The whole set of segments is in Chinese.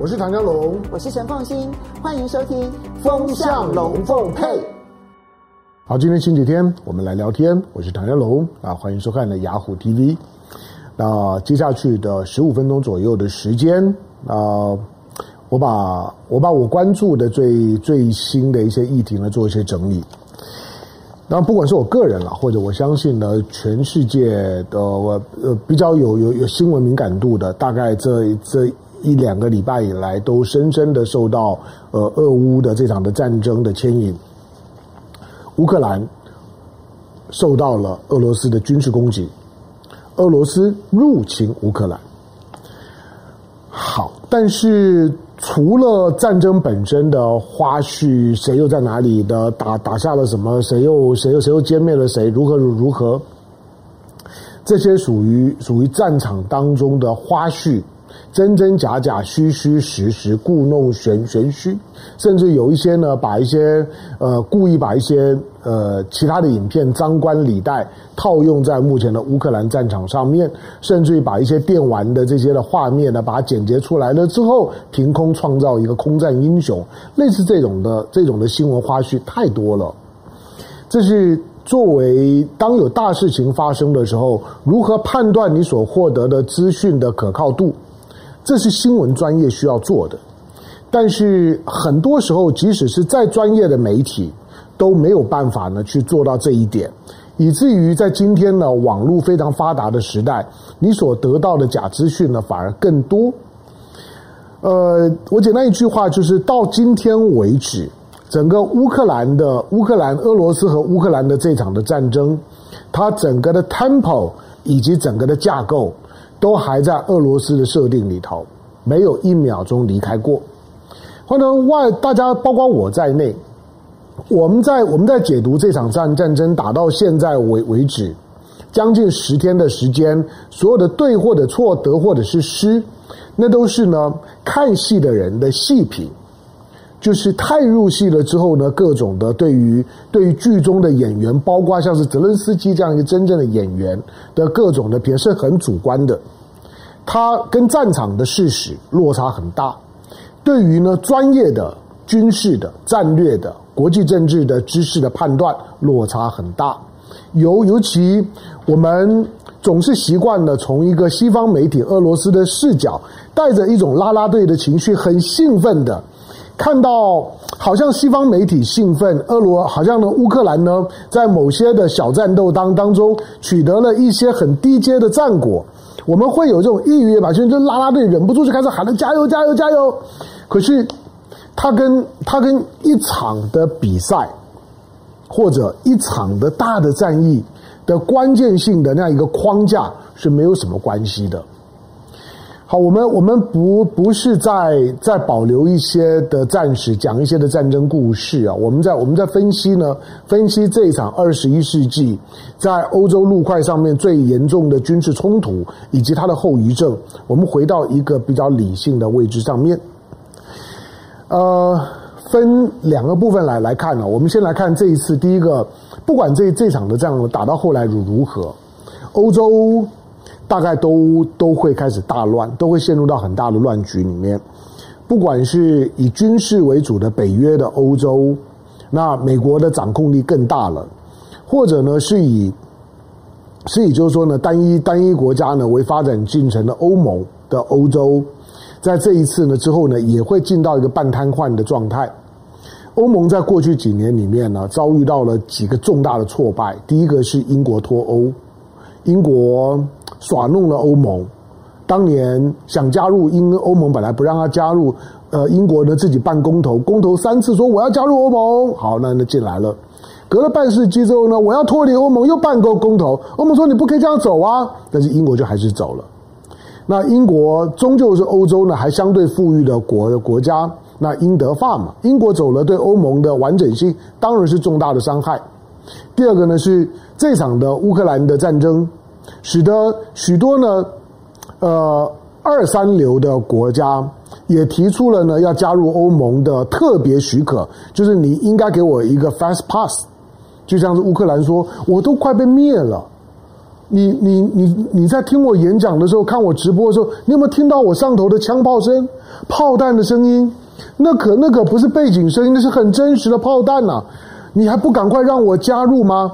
我是唐江龙，我是陈凤新，欢迎收听《风向龙凤配》。好，今天星期天，我们来聊天。我是唐江龙啊，欢迎收看的雅虎 TV。那接下去的十五分钟左右的时间啊，我把我把我关注的最最新的一些议题呢做一些整理。那不管是我个人了，或者我相信呢，全世界的呃比较有有有新闻敏感度的，大概这这一两个礼拜以来，都深深的受到呃俄乌的这场的战争的牵引。乌克兰受到了俄罗斯的军事攻击，俄罗斯入侵乌克兰。好，但是除了战争本身的花絮，谁又在哪里的打打下了什么？谁又谁又谁又歼灭了谁？如何如如何？这些属于属于战场当中的花絮。真真假假，虚虚实实，故弄玄玄虚，甚至有一些呢，把一些呃故意把一些呃其他的影片张冠李戴套用在目前的乌克兰战场上面，甚至于把一些电玩的这些的画面呢，把它剪辑出来了之后，凭空创造一个空战英雄，类似这种的这种的新闻花絮太多了。这是作为当有大事情发生的时候，如何判断你所获得的资讯的可靠度？这是新闻专业需要做的，但是很多时候，即使是再专业的媒体都没有办法呢去做到这一点，以至于在今天呢网络非常发达的时代，你所得到的假资讯呢反而更多。呃，我简单一句话就是，到今天为止，整个乌克兰的乌克兰、俄罗斯和乌克兰的这场的战争，它整个的 tempo 以及整个的架构。都还在俄罗斯的设定里头，没有一秒钟离开过。或者外大家包括我在内，我们在我们在解读这场战战争打到现在为为止，将近十天的时间，所有的对或者错，得或者是失，那都是呢看戏的人的细品。就是太入戏了之后呢，各种的对于对于剧中的演员，包括像是泽伦斯基这样一个真正的演员的各种的评是很主观的，他跟战场的事实落差很大。对于呢专业的军事的战略的国际政治的知识的判断落差很大。尤尤其我们总是习惯了从一个西方媒体俄罗斯的视角，带着一种啦啦队的情绪，很兴奋的。看到好像西方媒体兴奋，俄罗好像呢乌克兰呢在某些的小战斗当当中取得了一些很低阶的战果，我们会有这种抑郁吧，就就拉拉队忍不住就开始喊着加油加油加油。可是他跟他跟一场的比赛或者一场的大的战役的关键性的那样一个框架是没有什么关系的。好，我们我们不不是在在保留一些的战史，讲一些的战争故事啊。我们在我们在分析呢，分析这一场二十一世纪在欧洲陆块上面最严重的军事冲突以及它的后遗症。我们回到一个比较理性的位置上面，呃，分两个部分来来看呢。我们先来看这一次第一个，不管这这场的仗打到后来如如何，欧洲。大概都都会开始大乱，都会陷入到很大的乱局里面。不管是以军事为主的北约的欧洲，那美国的掌控力更大了；或者呢，是以是以就是说呢，单一单一国家呢为发展进程的欧盟的欧洲，在这一次呢之后呢，也会进到一个半瘫痪的状态。欧盟在过去几年里面呢，遭遇到了几个重大的挫败。第一个是英国脱欧，英国。耍弄了欧盟，当年想加入英欧盟，本来不让他加入，呃，英国呢自己办公投，公投三次说我要加入欧盟，好，那那进来了。隔了半世纪之后呢，我要脱离欧盟，又办个公投，欧盟说你不可以这样走啊，但是英国就还是走了。那英国终究是欧洲呢还相对富裕的国的国家，那英德法嘛，英国走了，对欧盟的完整性当然是重大的伤害。第二个呢是这场的乌克兰的战争。使得许多呢，呃，二三流的国家也提出了呢要加入欧盟的特别许可，就是你应该给我一个 fast pass，就像是乌克兰说，我都快被灭了，你你你你在听我演讲的时候，看我直播的时候，你有没有听到我上头的枪炮声、炮弹的声音？那可那可不是背景声音，那是很真实的炮弹呐、你还不赶快让我加入吗？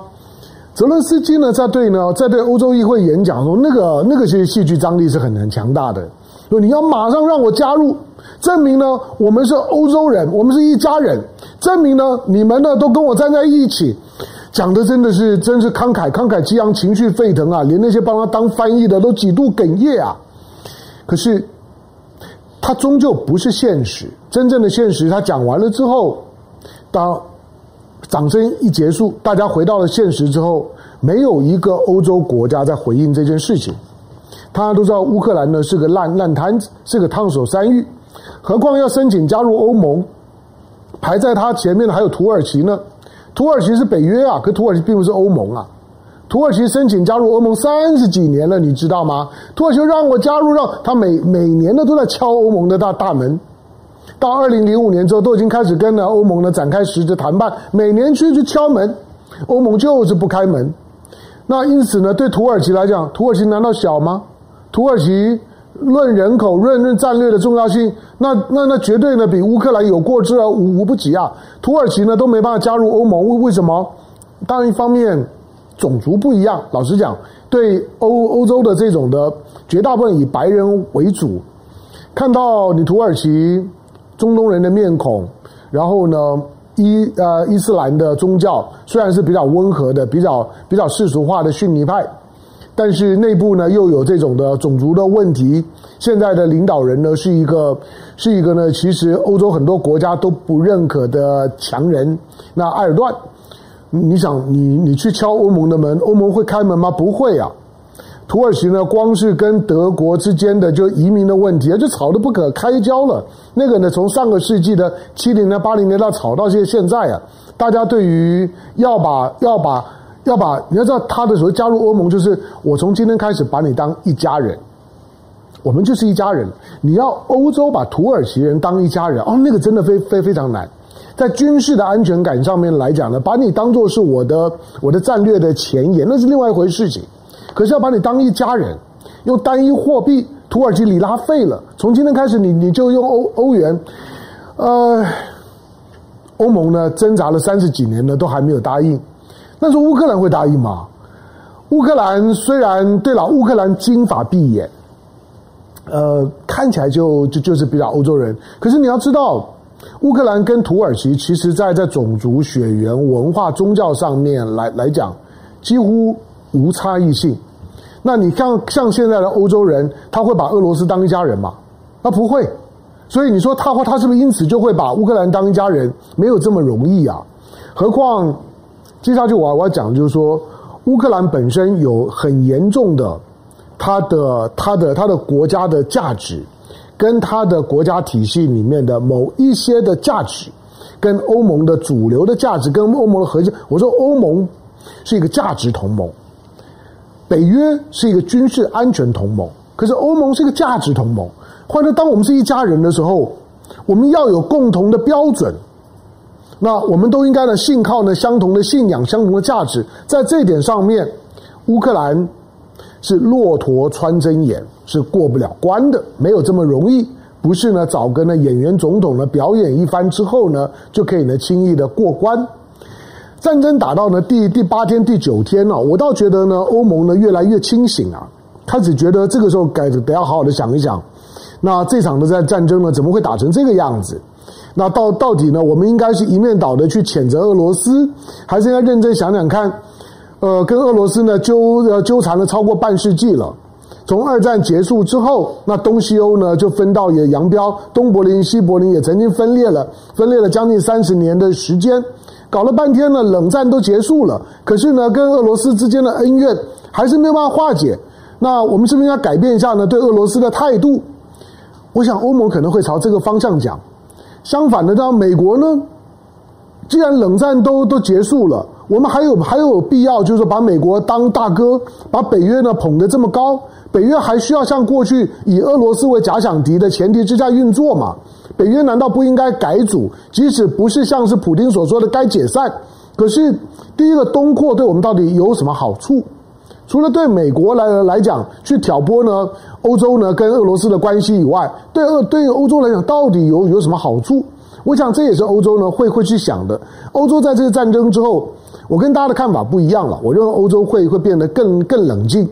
泽伦斯基呢，在对呢，在对欧洲议会演讲中，那个那个其实戏剧张力是很很强大的。说你要马上让我加入，证明呢我们是欧洲人，我们是一家人，证明呢你们呢都跟我站在一起。讲的真的是真是慷慨慷慨激昂，情绪沸腾啊！连那些帮他当翻译的都几度哽咽啊！可是他终究不是现实，真正的现实，他讲完了之后，当掌声一结束，大家回到了现实之后，没有一个欧洲国家在回应这件事情。大家都知道乌克兰呢是个烂烂摊子，是个烫手山芋，何况要申请加入欧盟，排在他前面的还有土耳其呢。土耳其是北约啊，可土耳其并不是欧盟啊。土耳其申请加入欧盟三十几年了，你知道吗？土耳其让我加入，让他每每年呢都在敲欧盟的大大门。到二零零五年之后，都已经开始跟呢欧盟呢展开实质谈判，每年去去敲门，欧盟就是不开门。那因此呢，对土耳其来讲，土耳其难道小吗？土耳其。论人口、论论战略的重要性，那那那绝对呢比乌克兰有过之而无无不及啊！土耳其呢都没办法加入欧盟，为为什么？当然一方面种族不一样，老实讲，对欧欧洲的这种的绝大部分以白人为主，看到你土耳其中东人的面孔，然后呢伊呃伊斯兰的宗教虽然是比较温和的、比较比较世俗化的逊尼派。但是内部呢又有这种的种族的问题，现在的领导人呢是一个是一个呢，其实欧洲很多国家都不认可的强人。那埃尔段，你想你你去敲欧盟的门，欧盟会开门吗？不会啊。土耳其呢，光是跟德国之间的就移民的问题，就吵得不可开交了。那个呢，从上个世纪的七零年、八零年到吵到现现在啊，大家对于要把要把。要把你要知道，他的所谓加入欧盟，就是我从今天开始把你当一家人，我们就是一家人。你要欧洲把土耳其人当一家人，哦，那个真的非非非常难。在军事的安全感上面来讲呢，把你当做是我的我的战略的前沿，那是另外一回事情。可是要把你当一家人，用单一货币土耳其里拉废了，从今天开始你你就用欧欧元，呃，欧盟呢挣扎了三十几年呢，都还没有答应。但是乌克兰会答应吗？乌克兰虽然对了，乌克兰金发碧眼，呃，看起来就就就是比较欧洲人。可是你要知道，乌克兰跟土耳其其实在在种族、血缘、文化、宗教上面来来讲，几乎无差异性。那你像像现在的欧洲人，他会把俄罗斯当一家人吗？他不会。所以你说他会，他是不是因此就会把乌克兰当一家人？没有这么容易啊。何况。接下去我我要讲的就是说，乌克兰本身有很严重的，它的它的它的国家的价值，跟它的国家体系里面的某一些的价值，跟欧盟的主流的价值，跟欧盟的核心。我说欧盟是一个价值同盟，北约是一个军事安全同盟，可是欧盟是一个价值同盟。或者当我们是一家人的时候，我们要有共同的标准。那我们都应该呢，信靠呢相同的信仰、相同的价值，在这一点上面，乌克兰是骆驼穿针眼，是过不了关的，没有这么容易。不是呢，找个呢演员总统呢表演一番之后呢，就可以呢轻易的过关。战争打到呢第第八天、第九天呢，我倒觉得呢，欧盟呢越来越清醒啊，开始觉得这个时候该得要好好的想一想，那这场的战战争呢，怎么会打成这个样子？那到到底呢？我们应该是一面倒的去谴责俄罗斯，还是应该认真想想看？呃，跟俄罗斯呢纠呃纠缠了超过半世纪了。从二战结束之后，那东西欧呢就分道也扬镳，东柏林、西柏林也曾经分裂了，分裂了将近三十年的时间，搞了半天呢，冷战都结束了，可是呢，跟俄罗斯之间的恩怨还是没有办法化解。那我们是不是应该改变一下呢？对俄罗斯的态度？我想欧盟可能会朝这个方向讲。相反的，到美国呢，既然冷战都都结束了，我们还有还有必要，就是把美国当大哥，把北约呢捧得这么高，北约还需要像过去以俄罗斯为假想敌的前提之下运作吗？北约难道不应该改组？即使不是像是普丁所说的该解散，可是第一个东扩对我们到底有什么好处？除了对美国来来讲去挑拨呢欧洲呢跟俄罗斯的关系以外，对俄对欧洲来讲到底有有什么好处？我想这也是欧洲呢会会去想的。欧洲在这个战争之后，我跟大家的看法不一样了。我认为欧洲会会变得更更冷静。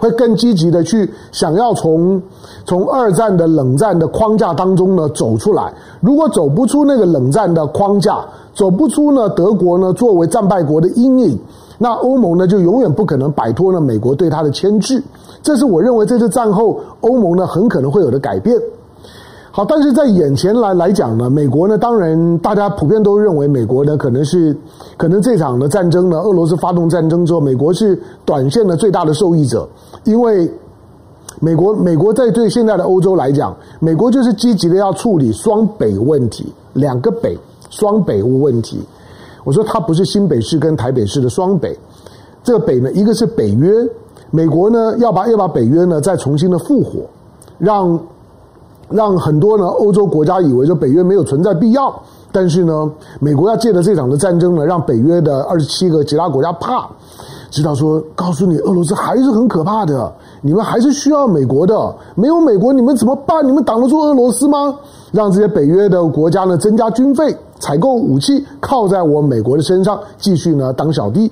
会更积极的去想要从从二战的冷战的框架当中呢走出来。如果走不出那个冷战的框架，走不出呢德国呢作为战败国的阴影，那欧盟呢就永远不可能摆脱了美国对它的牵制。这是我认为这次战后欧盟呢很可能会有的改变。好，但是在眼前来来讲呢，美国呢，当然大家普遍都认为美国呢可能是可能这场的战争呢，俄罗斯发动战争之后，美国是短线的最大的受益者，因为美国美国在对现在的欧洲来讲，美国就是积极的要处理双北问题，两个北，双北问问题。我说它不是新北市跟台北市的双北，这个北呢，一个是北约，美国呢要把要把北约呢再重新的复活，让。让很多呢欧洲国家以为说北约没有存在必要，但是呢，美国要借着这场的战争呢，让北约的二十七个其他国家怕，知道说告诉你，俄罗斯还是很可怕的，你们还是需要美国的，没有美国你们怎么办？你们挡得住俄罗斯吗？让这些北约的国家呢增加军费，采购武器，靠在我美国的身上，继续呢当小弟，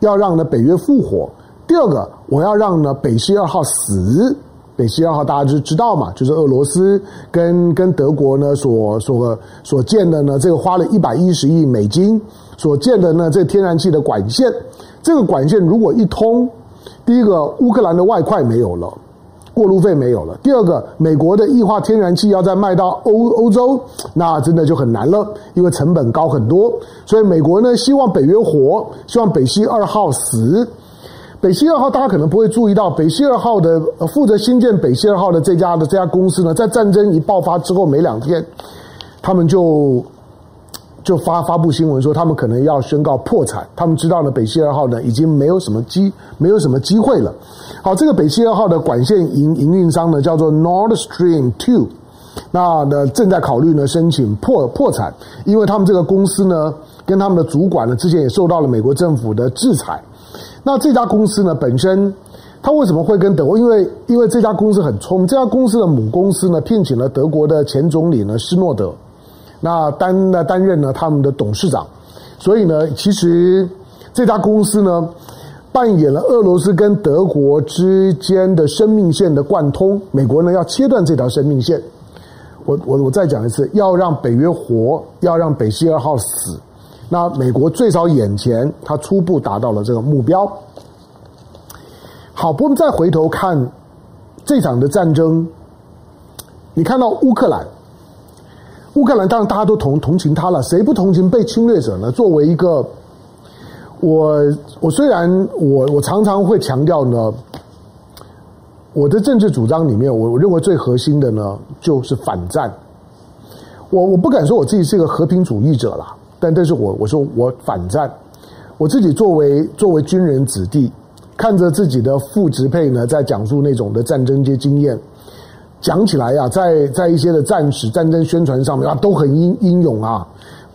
要让呢北约复活。第二个，我要让呢北溪二号死。北溪二号大家就知道嘛，就是俄罗斯跟跟德国呢所所所建的呢，这个花了一百一十亿美金所建的呢，这天然气的管线，这个管线如果一通，第一个乌克兰的外快没有了，过路费没有了；第二个，美国的液化天然气要再卖到欧欧洲，那真的就很难了，因为成本高很多。所以美国呢希望北约活，希望北溪二号死。北溪二号，大家可能不会注意到，北溪二号的负责新建北溪二号的这家的这家公司呢，在战争一爆发之后没两天，他们就就发发布新闻说，他们可能要宣告破产。他们知道呢，北溪二号呢已经没有什么机没有什么机会了。好，这个北溪二号的管线营营运商呢叫做 Nord Stream Two，那呢正在考虑呢申请破破产，因为他们这个公司呢跟他们的主管呢之前也受到了美国政府的制裁。那这家公司呢，本身它为什么会跟德国？因为因为这家公司很聪明，这家公司的母公司呢，聘请了德国的前总理呢施诺德，那担那担任呢他们的董事长，所以呢，其实这家公司呢扮演了俄罗斯跟德国之间的生命线的贯通。美国呢要切断这条生命线，我我我再讲一次，要让北约活，要让北溪二号死。那美国最少眼前，他初步达到了这个目标。好，我们再回头看这场的战争，你看到乌克兰，乌克兰当然大家都同同情他了，谁不同情被侵略者呢？作为一个，我我虽然我我常常会强调呢，我的政治主张里面，我我认为最核心的呢就是反战。我我不敢说我自己是一个和平主义者啦。但但是我我说我反战，我自己作为作为军人子弟，看着自己的父执辈呢在讲述那种的战争些经验，讲起来呀、啊，在在一些的战史、战争宣传上面啊，都很英英勇啊，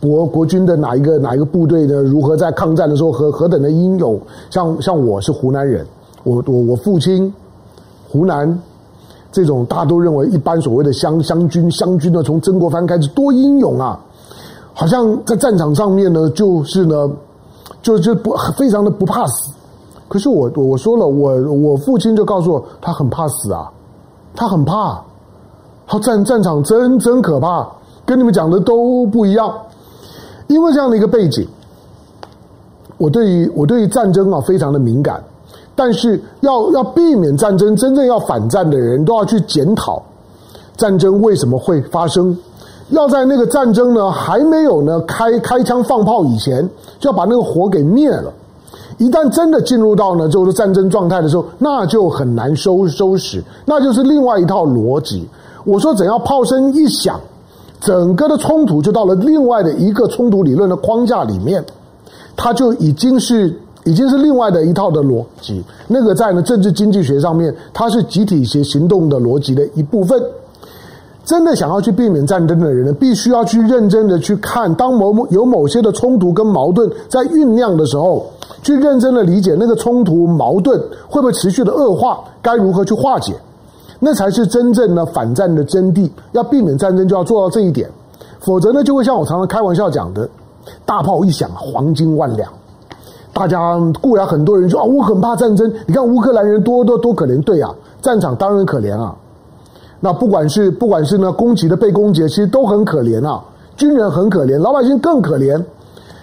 国国军的哪一个哪一个部队呢，如何在抗战的时候何何等的英勇，像像我是湖南人，我我我父亲湖南这种大家都认为一般所谓的湘湘军湘军呢，从曾国藩开始多英勇啊。好像在战场上面呢，就是呢，就就不非常的不怕死。可是我我说了，我我父亲就告诉我，他很怕死啊，他很怕，他战战场真真可怕，跟你们讲的都不一样。因为这样的一个背景，我对于我对于战争啊非常的敏感，但是要要避免战争，真正要反战的人都要去检讨战争为什么会发生。要在那个战争呢还没有呢开开枪放炮以前，就要把那个火给灭了。一旦真的进入到呢就是战争状态的时候，那就很难收收拾，那就是另外一套逻辑。我说，只要炮声一响，整个的冲突就到了另外的一个冲突理论的框架里面，它就已经是已经是另外的一套的逻辑。那个在呢政治经济学上面，它是集体行行动的逻辑的一部分。真的想要去避免战争的人呢，必须要去认真的去看，当某某有某些的冲突跟矛盾在酝酿的时候，去认真的理解那个冲突矛盾会不会持续的恶化，该如何去化解，那才是真正的反战的真谛。要避免战争，就要做到这一点，否则呢，就会像我常常开玩笑讲的，大炮一响，黄金万两。大家固然很多人说啊，我很怕战争，你看乌克兰人多多多可怜，对啊，战场当然可怜啊。那不管是不管是呢攻击的被攻击，其实都很可怜啊。军人很可怜，老百姓更可怜。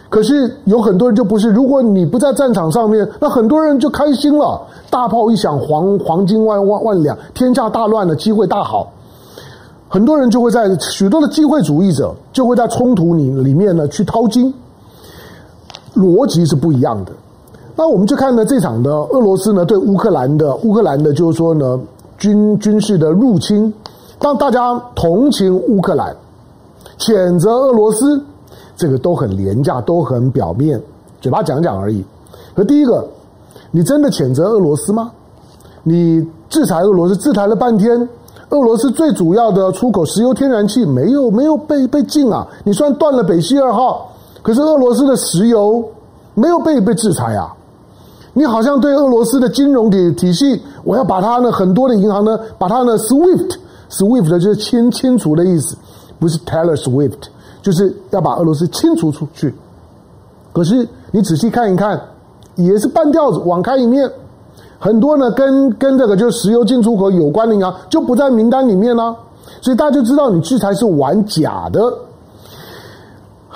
可是有很多人就不是，如果你不在战场上面，那很多人就开心了。大炮一响，黄黄金万万万两，天下大乱了，机会大好。很多人就会在许多的机会主义者就会在冲突里里面呢去掏金，逻辑是不一样的。那我们就看呢这场的俄罗斯呢对乌克兰的乌克兰的，就是说呢。军军事的入侵，当大家同情乌克兰，谴责俄罗斯，这个都很廉价，都很表面，嘴巴讲讲而已。可第一个，你真的谴责俄罗斯吗？你制裁俄罗斯，制裁了半天，俄罗斯最主要的出口石油天然气没有没有被被禁啊？你虽然断了北溪二号，可是俄罗斯的石油没有被被制裁啊？你好像对俄罗斯的金融体体系，我要把它呢很多的银行呢，把它呢 SWIFT SWIFT 就是清清除的意思，不是 Taylor Swift，就是要把俄罗斯清除出去。可是你仔细看一看，也是半吊子，网开一面，很多呢跟跟这个就是石油进出口有关的银行就不在名单里面呢，所以大家就知道你制裁是玩假的。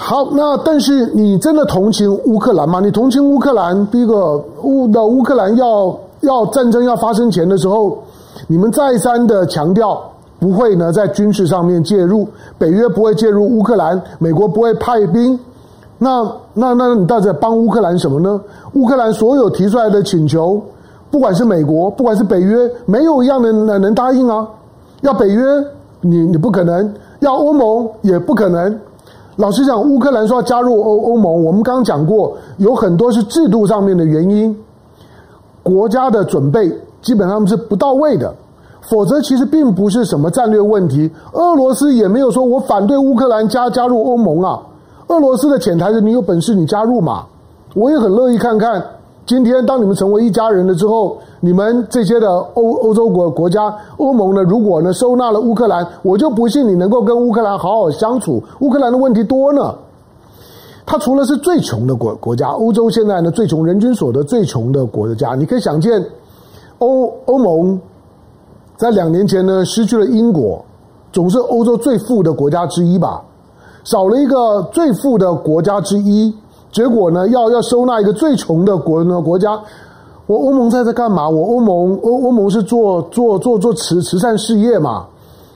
好，那但是你真的同情乌克兰吗？你同情乌克兰？第一个，乌的乌克兰要要战争要发生前的时候，你们再三的强调不会呢在军事上面介入，北约不会介入乌克兰，美国不会派兵。那那那你到底帮乌克兰什么呢？乌克兰所有提出来的请求，不管是美国，不管是北约，没有一样的能能答应啊。要北约，你你不可能；要欧盟，也不可能。老实讲，乌克兰说要加入欧欧盟，我们刚刚讲过，有很多是制度上面的原因，国家的准备基本上是不到位的，否则其实并不是什么战略问题。俄罗斯也没有说我反对乌克兰加加入欧盟啊，俄罗斯的潜台词，你有本事你加入嘛，我也很乐意看看。今天，当你们成为一家人了之后，你们这些的欧欧洲国国家、欧盟呢，如果呢收纳了乌克兰，我就不信你能够跟乌克兰好好相处。乌克兰的问题多呢，它除了是最穷的国国家，欧洲现在呢最穷，人均所得最穷的国家，你可以想见，欧欧盟在两年前呢失去了英国，总是欧洲最富的国家之一吧，少了一个最富的国家之一。结果呢，要要收纳一个最穷的国呢国家，我欧盟在这干嘛？我欧盟欧欧盟是做做做做慈慈善事业嘛？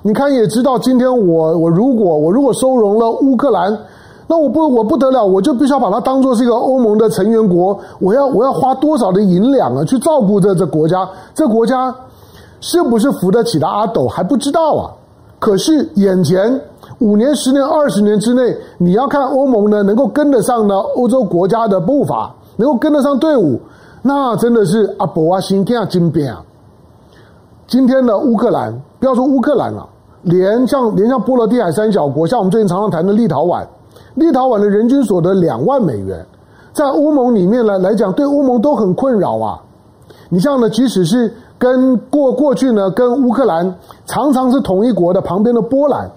你看也知道，今天我我如果我如果收容了乌克兰，那我不我不得了，我就必须要把它当做是一个欧盟的成员国，我要我要花多少的银两啊，去照顾这这国家？这国家是不是扶得起的阿斗还不知道啊？可是眼前。五年、十年、二十年之内，你要看欧盟呢能够跟得上呢欧洲国家的步伐，能够跟得上队伍，那真的是阿伯啊，心天啊，金边啊！今天的乌克兰，不要说乌克兰了，连像连像波罗的海三小国，像我们最近常常谈的立陶宛，立陶宛的人均所得两万美元，在欧盟里面来来讲，对欧盟都很困扰啊。你像呢，即使是跟过过去呢，跟乌克兰常常是同一国的旁边的波兰。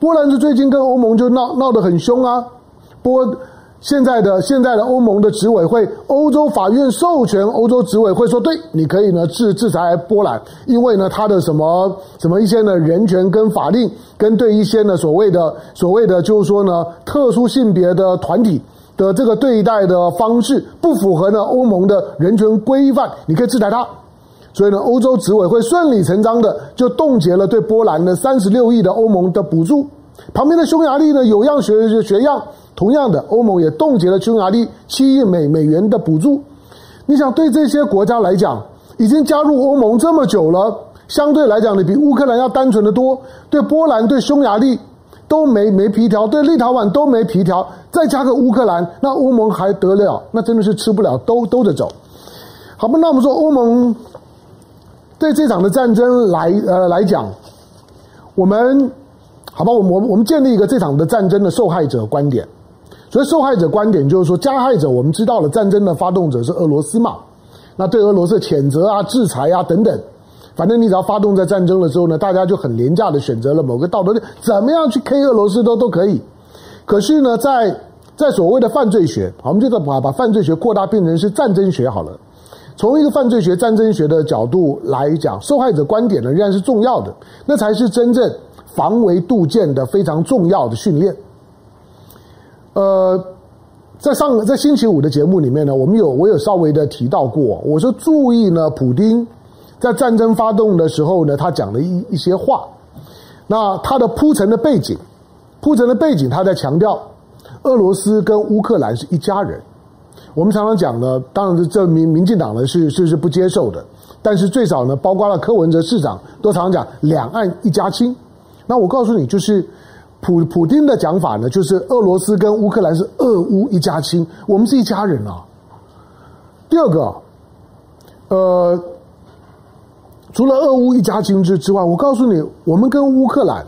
波兰是最近跟欧盟就闹闹得很凶啊！波现在的现在的欧盟的执委会，欧洲法院授权欧洲执委会说，对，你可以呢制制裁波兰，因为呢他的什么什么一些呢人权跟法令，跟对一些呢所谓的所谓的就是说呢特殊性别的团体的这个对待的方式不符合呢欧盟的人权规范，你可以制裁他。所以呢，欧洲执委会顺理成章的就冻结了对波兰的三十六亿的欧盟的补助。旁边的匈牙利呢，有样学学学样，同样的，欧盟也冻结了匈牙利七亿美美元的补助。你想，对这些国家来讲，已经加入欧盟这么久了，相对来讲，你比乌克兰要单纯的多。对波兰、对匈牙利都没没皮条，对立陶宛都没皮条，再加个乌克兰，那欧盟还得了？那真的是吃不了兜兜着走。好吧，那我们说欧盟。对这场的战争来呃来讲，我们好吧，我们我们我们建立一个这场的战争的受害者观点。所以受害者观点就是说，加害者我们知道了，战争的发动者是俄罗斯嘛？那对俄罗斯谴责啊、制裁啊等等，反正你只要发动在战争的时候呢，大家就很廉价的选择了某个道德，怎么样去 K 俄罗斯都都可以。可是呢，在在所谓的犯罪学，我们就把把犯罪学扩大变成是战争学好了。从一个犯罪学、战争学的角度来讲，受害者观点呢仍然是重要的，那才是真正防微杜渐的非常重要的训练。呃，在上在星期五的节目里面呢，我们有我有稍微的提到过，我说注意呢，普丁在战争发动的时候呢，他讲了一一些话，那他的铺陈的背景，铺陈的背景，他在强调俄罗斯跟乌克兰是一家人。我们常常讲呢，当然是这民民进党呢是是是不接受的，但是最少呢，包括了柯文哲市长都常常讲两岸一家亲。那我告诉你，就是。普普丁的讲法呢，就是俄罗斯跟乌克兰是俄乌一家亲，我们是一家人啊。第二个，呃，除了俄乌一家亲之之外，我告诉你，我们跟乌克兰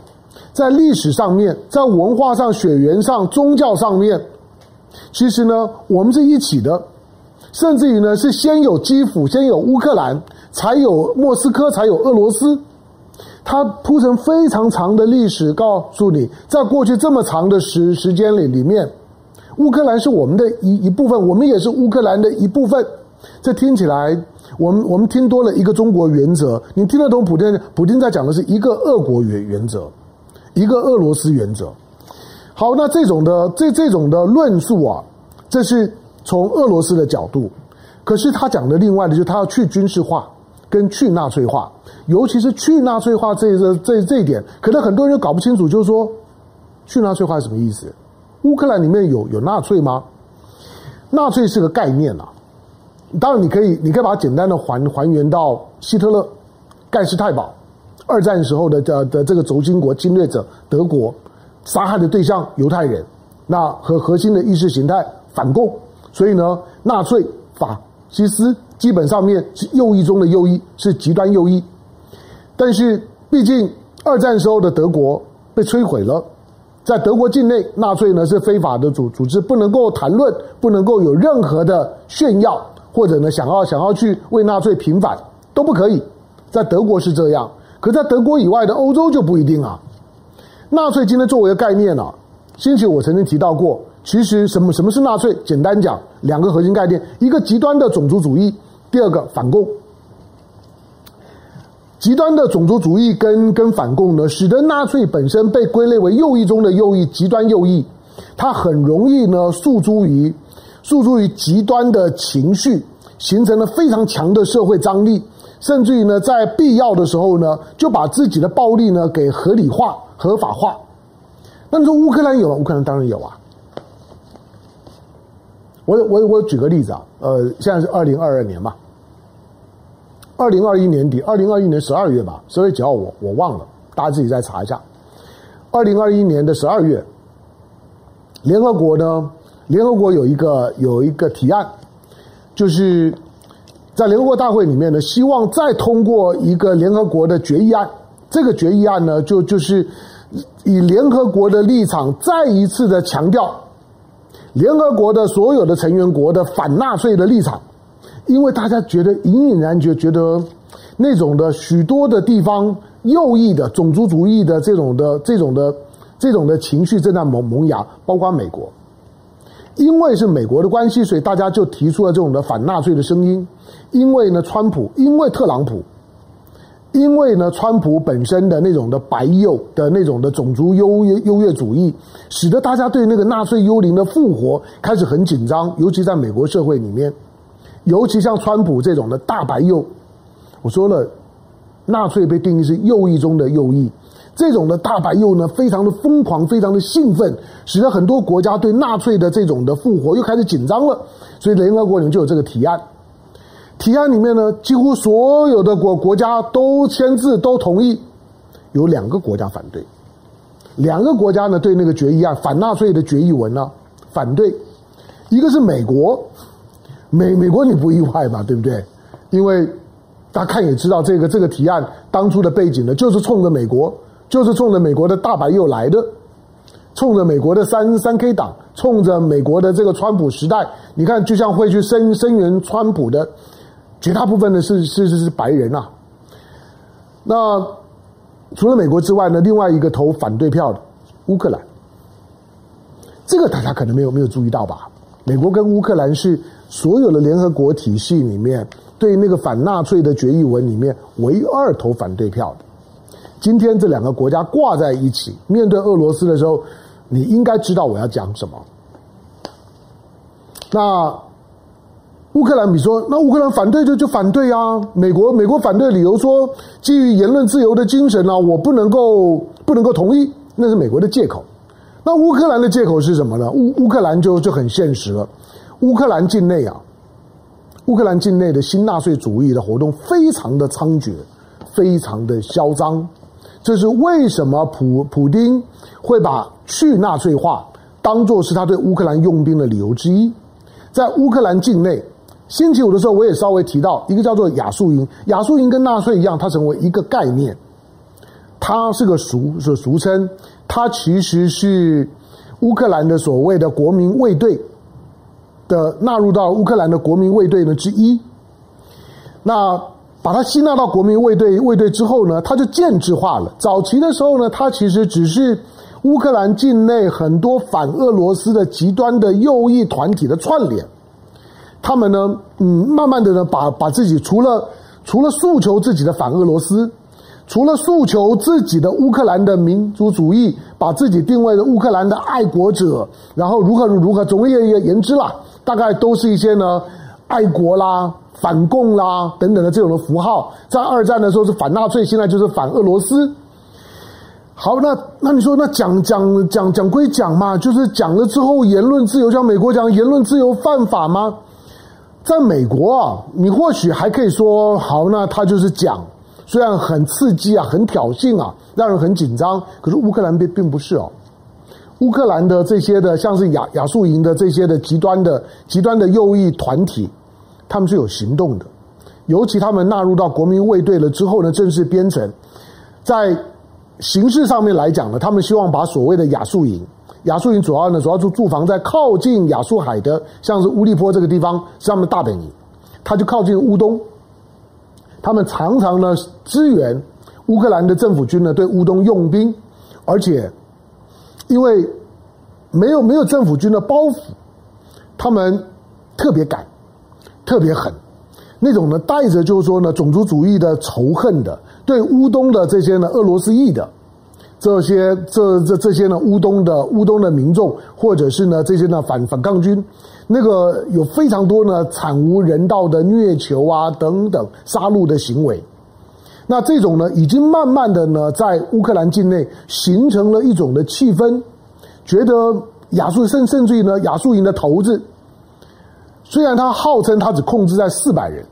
在历史上面、在文化上、血缘上、宗教上面，其实呢，我们是一起的，甚至于呢，是先有基辅，先有乌克兰，才有莫斯科，才有俄罗斯。他铺成非常长的历史，告诉你，在过去这么长的时时间里里面，乌克兰是我们的一一部分，我们也是乌克兰的一部分。这听起来，我们我们听多了一个中国原则，你听得懂普丁？普丁在讲的是一个俄国原原则，一个俄罗斯原则。好，那这种的这这种的论述啊，这是从俄罗斯的角度，可是他讲的另外的，就是他要去军事化。跟去纳粹化，尤其是去纳粹化这这这这一点，可能很多人都搞不清楚，就是说去纳粹化是什么意思？乌克兰里面有有纳粹吗？纳粹是个概念啊，当然你可以你可以把它简单的还还原到希特勒、盖世太保，二战时候的的的这个轴心国侵略者德国，杀害的对象犹太人，那和核心的意识形态反共，所以呢，纳粹法西斯。基本上面是右翼中的右翼，是极端右翼。但是毕竟二战时候的德国被摧毁了，在德国境内，纳粹呢是非法的组组织，不能够谈论，不能够有任何的炫耀，或者呢想要想要去为纳粹平反都不可以。在德国是这样，可在德国以外的欧洲就不一定啊。纳粹今天作为一个概念啊，星期我曾经提到过，其实什么什么是纳粹？简单讲，两个核心概念，一个极端的种族主义。第二个反共，极端的种族主义跟跟反共呢，使得纳粹本身被归类为右翼中的右翼，极端右翼，它很容易呢诉诸于诉诸于极端的情绪，形成了非常强的社会张力，甚至于呢在必要的时候呢，就把自己的暴力呢给合理化、合法化。那你说乌克兰有吗？乌克兰当然有啊。我我我举个例子啊，呃，现在是二零二二年嘛。二零二一年底，二零二一年十二月吧，十二月几号我我忘了，大家自己再查一下。二零二一年的十二月，联合国呢，联合国有一个有一个提案，就是在联合国大会里面呢，希望再通过一个联合国的决议案。这个决议案呢，就就是以联合国的立场再一次的强调联合国的所有的成员国的反纳粹的立场。因为大家觉得隐隐然觉觉得那种的许多的地方右翼的种族主义的这种的这种的这种的情绪正在萌萌芽，包括美国，因为是美国的关系，所以大家就提出了这种的反纳粹的声音。因为呢，川普，因为特朗普，因为呢，川普本身的那种的白右的那种的种族优越优越主义，使得大家对那个纳粹幽灵的复活开始很紧张，尤其在美国社会里面。尤其像川普这种的大白右，我说了，纳粹被定义是右翼中的右翼，这种的大白右呢，非常的疯狂，非常的兴奋，使得很多国家对纳粹的这种的复活又开始紧张了。所以联合国里面就有这个提案，提案里面呢，几乎所有的国国家都签字都同意，有两个国家反对，两个国家呢对那个决议案反纳粹的决议文呢反对，一个是美国。美美国你不意外吧，对不对？因为大家看也知道，这个这个提案当初的背景呢，就是冲着美国就是冲着美国的大白又来的，冲着美国的三三 K 党，冲着美国的这个川普时代，你看，就像会去声声援川普的，绝大部分的是是是是白人啊。那除了美国之外呢，另外一个投反对票的乌克兰，这个大家可能没有没有注意到吧？美国跟乌克兰是所有的联合国体系里面对那个反纳粹的决议文里面唯二投反对票的。今天这两个国家挂在一起，面对俄罗斯的时候，你应该知道我要讲什么。那乌克兰，你说那乌克兰反对就就反对啊？美国美国反对理由说，基于言论自由的精神啊，我不能够不能够同意，那是美国的借口。那乌克兰的借口是什么呢？乌乌克兰就就很现实了。乌克兰境内啊，乌克兰境内的新纳粹主义的活动非常的猖獗，非常的嚣张。这是为什么普普丁会把去纳粹化当作是他对乌克兰用兵的理由之一。在乌克兰境内，星期五的时候我也稍微提到一个叫做亚速营，亚速营跟纳粹一样，它成为一个概念，它是个俗是俗称。它其实是乌克兰的所谓的国民卫队的纳入到乌克兰的国民卫队的之一。那把它吸纳到国民卫队卫队之后呢，它就建制化了。早期的时候呢，它其实只是乌克兰境内很多反俄罗斯的极端的右翼团体的串联。他们呢，嗯，慢慢的呢，把把自己除了除了诉求自己的反俄罗斯。除了诉求自己的乌克兰的民族主义，把自己定位的乌克兰的爱国者，然后如何如何，总而言之啦，大概都是一些呢爱国啦、反共啦等等的这种的符号。在二战的时候是反纳粹，现在就是反俄罗斯。好，那那你说那讲讲讲讲归讲嘛，就是讲了之后言论自由，像美国讲言论自由犯法吗？在美国啊，你或许还可以说好，那他就是讲。虽然很刺激啊，很挑衅啊，让人很紧张，可是乌克兰并并不是哦。乌克兰的这些的，像是亚亚速营的这些的极端的极端的右翼团体，他们是有行动的。尤其他们纳入到国民卫队了之后呢，正式编成，在形式上面来讲呢，他们希望把所谓的亚速营，亚速营主要呢，主要是驻防在靠近亚速海的，像是乌利坡这个地方是他们大本营，他就靠近乌东。他们常常呢支援乌克兰的政府军呢对乌东用兵，而且因为没有没有政府军的包袱，他们特别敢，特别狠，那种呢带着就是说呢种族主义的仇恨的，对乌东的这些呢俄罗斯裔的这些这这这些呢乌东的乌东的民众，或者是呢这些呢反反抗军。那个有非常多呢惨无人道的虐囚啊等等杀戮的行为，那这种呢已经慢慢的呢在乌克兰境内形成了一种的气氛，觉得亚速甚甚至于呢亚速营的头子，虽然他号称他只控制在四百人，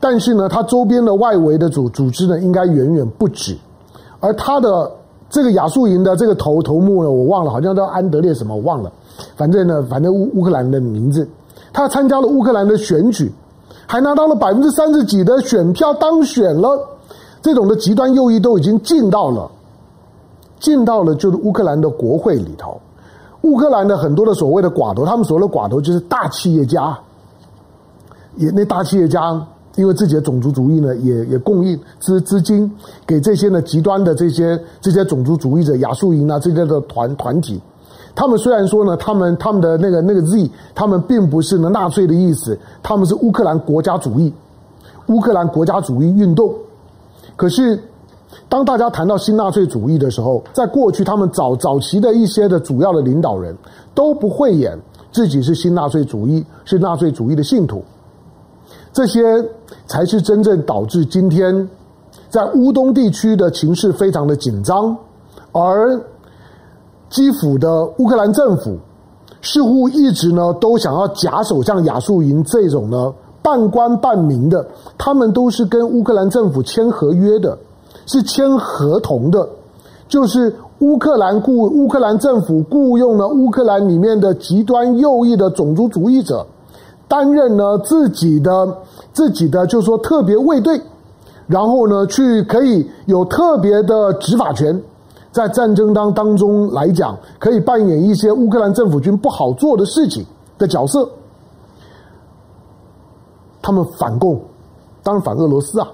但是呢他周边的外围的组组织呢应该远远不止，而他的这个亚速营的这个头头目呢我忘了，好像叫安德烈什么我忘了。反正呢，反正乌乌克兰的名字，他参加了乌克兰的选举，还拿到了百分之三十几的选票当选了。这种的极端右翼都已经进到了，进到了就是乌克兰的国会里头。乌克兰的很多的所谓的寡头，他们所谓的寡头就是大企业家，也那大企业家因为自己的种族主义呢，也也供应资资金给这些呢极端的这些这些种族主义者亚速营啊这些的团团体。他们虽然说呢，他们他们的那个那个 Z，他们并不是呢纳粹的意思，他们是乌克兰国家主义，乌克兰国家主义运动。可是，当大家谈到新纳粹主义的时候，在过去他们早早期的一些的主要的领导人都不会演自己是新纳粹主义，是纳粹主义的信徒。这些才是真正导致今天在乌东地区的情势非常的紧张，而。基辅的乌克兰政府似乎一直呢都想要假手像亚速营这种呢半官半民的，他们都是跟乌克兰政府签合约的，是签合同的，就是乌克兰雇乌克兰政府雇佣了乌克兰里面的极端右翼的种族主义者，担任呢自己的自己的就是说特别卫队，然后呢去可以有特别的执法权。在战争当当中来讲，可以扮演一些乌克兰政府军不好做的事情的角色。他们反共，当然反俄罗斯啊。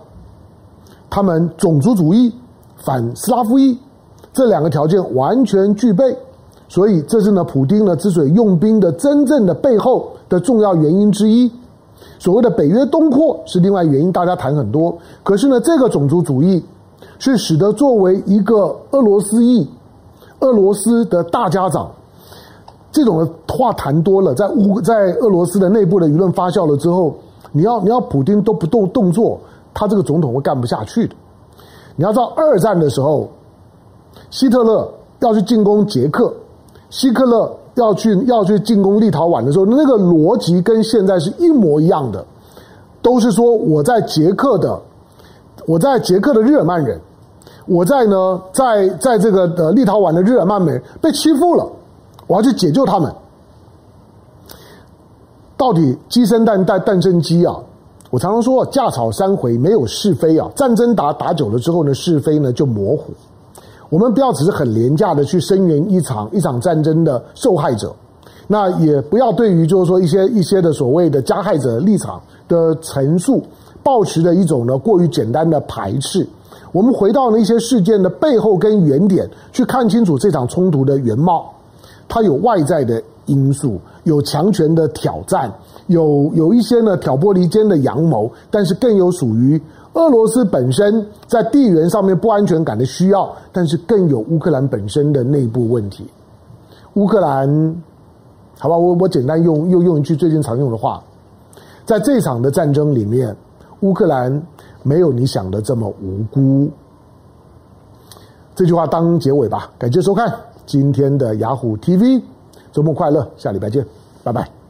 他们种族主义，反斯拉夫裔，这两个条件完全具备。所以，这是呢，普丁呢之所以用兵的真正的背后的重要原因之一。所谓的北约东扩是另外原因，大家谈很多。可是呢，这个种族主义是使得作为一个俄罗斯裔、俄罗斯的大家长，这种话谈多了，在乌在俄罗斯的内部的舆论发酵了之后，你要你要普丁都不动动作，他这个总统会干不下去的。你要知道，二战的时候，希特勒要去进攻捷克，希特勒。要去要去进攻立陶宛的时候，那个逻辑跟现在是一模一样的，都是说我在捷克的，我在捷克的日耳曼人，我在呢，在在这个的立陶宛的日耳曼人被欺负了，我要去解救他们。到底鸡生蛋，蛋蛋生鸡啊！我常常说，架草三回没有是非啊。战争打打久了之后呢，是非呢就模糊。我们不要只是很廉价的去声援一场一场战争的受害者，那也不要对于就是说一些一些的所谓的加害者立场的陈述，抱持的一种呢过于简单的排斥。我们回到那些事件的背后跟原点，去看清楚这场冲突的原貌。它有外在的因素，有强权的挑战，有有一些呢挑拨离间的阳谋，但是更有属于。俄罗斯本身在地缘上面不安全感的需要，但是更有乌克兰本身的内部问题。乌克兰，好吧，我我简单用又用一句最近常用的话，在这场的战争里面，乌克兰没有你想的这么无辜。这句话当结尾吧。感谢收看今天的雅虎 TV，周末快乐，下礼拜见，拜拜。